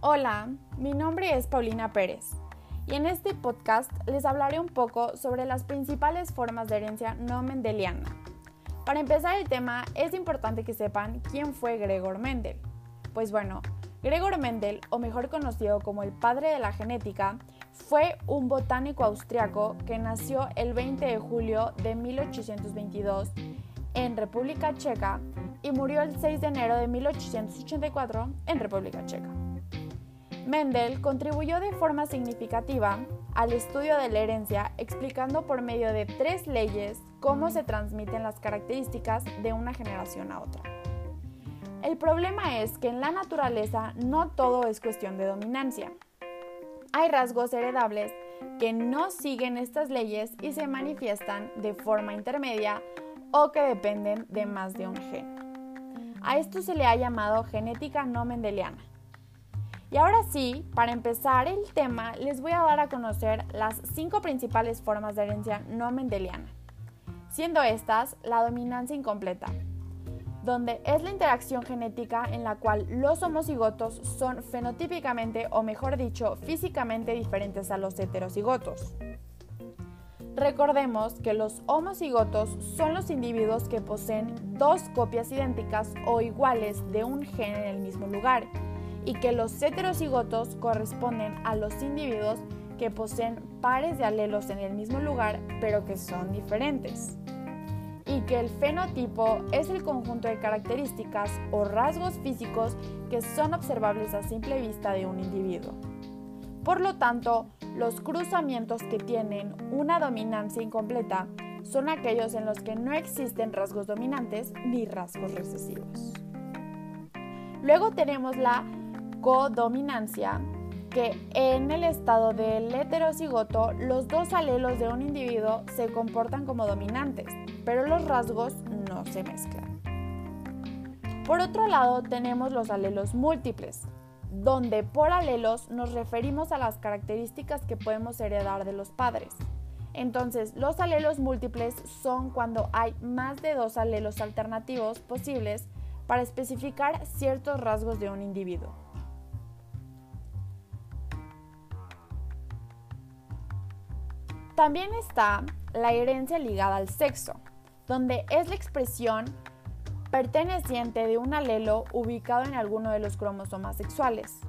Hola, mi nombre es Paulina Pérez y en este podcast les hablaré un poco sobre las principales formas de herencia no mendeliana. Para empezar el tema es importante que sepan quién fue Gregor Mendel. Pues bueno, Gregor Mendel, o mejor conocido como el padre de la genética, fue un botánico austriaco que nació el 20 de julio de 1822 en República Checa y murió el 6 de enero de 1884 en República Checa. Mendel contribuyó de forma significativa al estudio de la herencia explicando por medio de tres leyes cómo se transmiten las características de una generación a otra. El problema es que en la naturaleza no todo es cuestión de dominancia. Hay rasgos heredables que no siguen estas leyes y se manifiestan de forma intermedia o que dependen de más de un gen. A esto se le ha llamado genética no mendeliana. Y ahora sí, para empezar el tema, les voy a dar a conocer las cinco principales formas de herencia no mendeliana, siendo estas la dominancia incompleta, donde es la interacción genética en la cual los homocigotos son fenotípicamente o mejor dicho físicamente diferentes a los heterocigotos. Recordemos que los homocigotos son los individuos que poseen dos copias idénticas o iguales de un gen en el mismo lugar y que los heterocigotos corresponden a los individuos que poseen pares de alelos en el mismo lugar pero que son diferentes. Y que el fenotipo es el conjunto de características o rasgos físicos que son observables a simple vista de un individuo. Por lo tanto, los cruzamientos que tienen una dominancia incompleta son aquellos en los que no existen rasgos dominantes ni rasgos recesivos. Luego tenemos la codominancia, que en el estado del heterocigoto los dos alelos de un individuo se comportan como dominantes, pero los rasgos no se mezclan. Por otro lado, tenemos los alelos múltiples, donde por alelos nos referimos a las características que podemos heredar de los padres. Entonces, los alelos múltiples son cuando hay más de dos alelos alternativos posibles para especificar ciertos rasgos de un individuo. También está la herencia ligada al sexo, donde es la expresión perteneciente de un alelo ubicado en alguno de los cromosomas sexuales.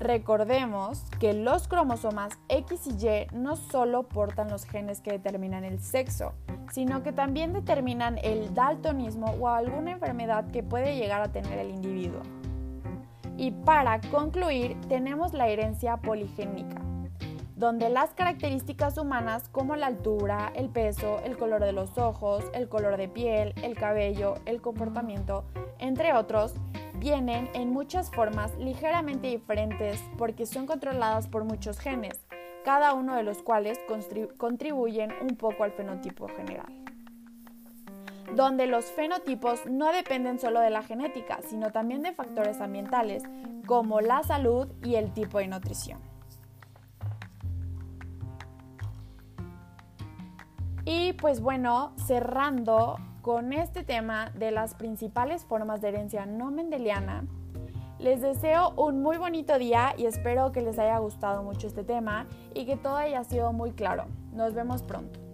Recordemos que los cromosomas X y Y no solo portan los genes que determinan el sexo, sino que también determinan el daltonismo o alguna enfermedad que puede llegar a tener el individuo. Y para concluir, tenemos la herencia poligénica, donde las características humanas como la altura, el peso, el color de los ojos, el color de piel, el cabello, el comportamiento, entre otros, vienen en muchas formas ligeramente diferentes porque son controladas por muchos genes, cada uno de los cuales contribuyen un poco al fenotipo general. Donde los fenotipos no dependen solo de la genética, sino también de factores ambientales como la salud y el tipo de nutrición. Y pues bueno, cerrando con este tema de las principales formas de herencia no mendeliana, les deseo un muy bonito día y espero que les haya gustado mucho este tema y que todo haya sido muy claro. Nos vemos pronto.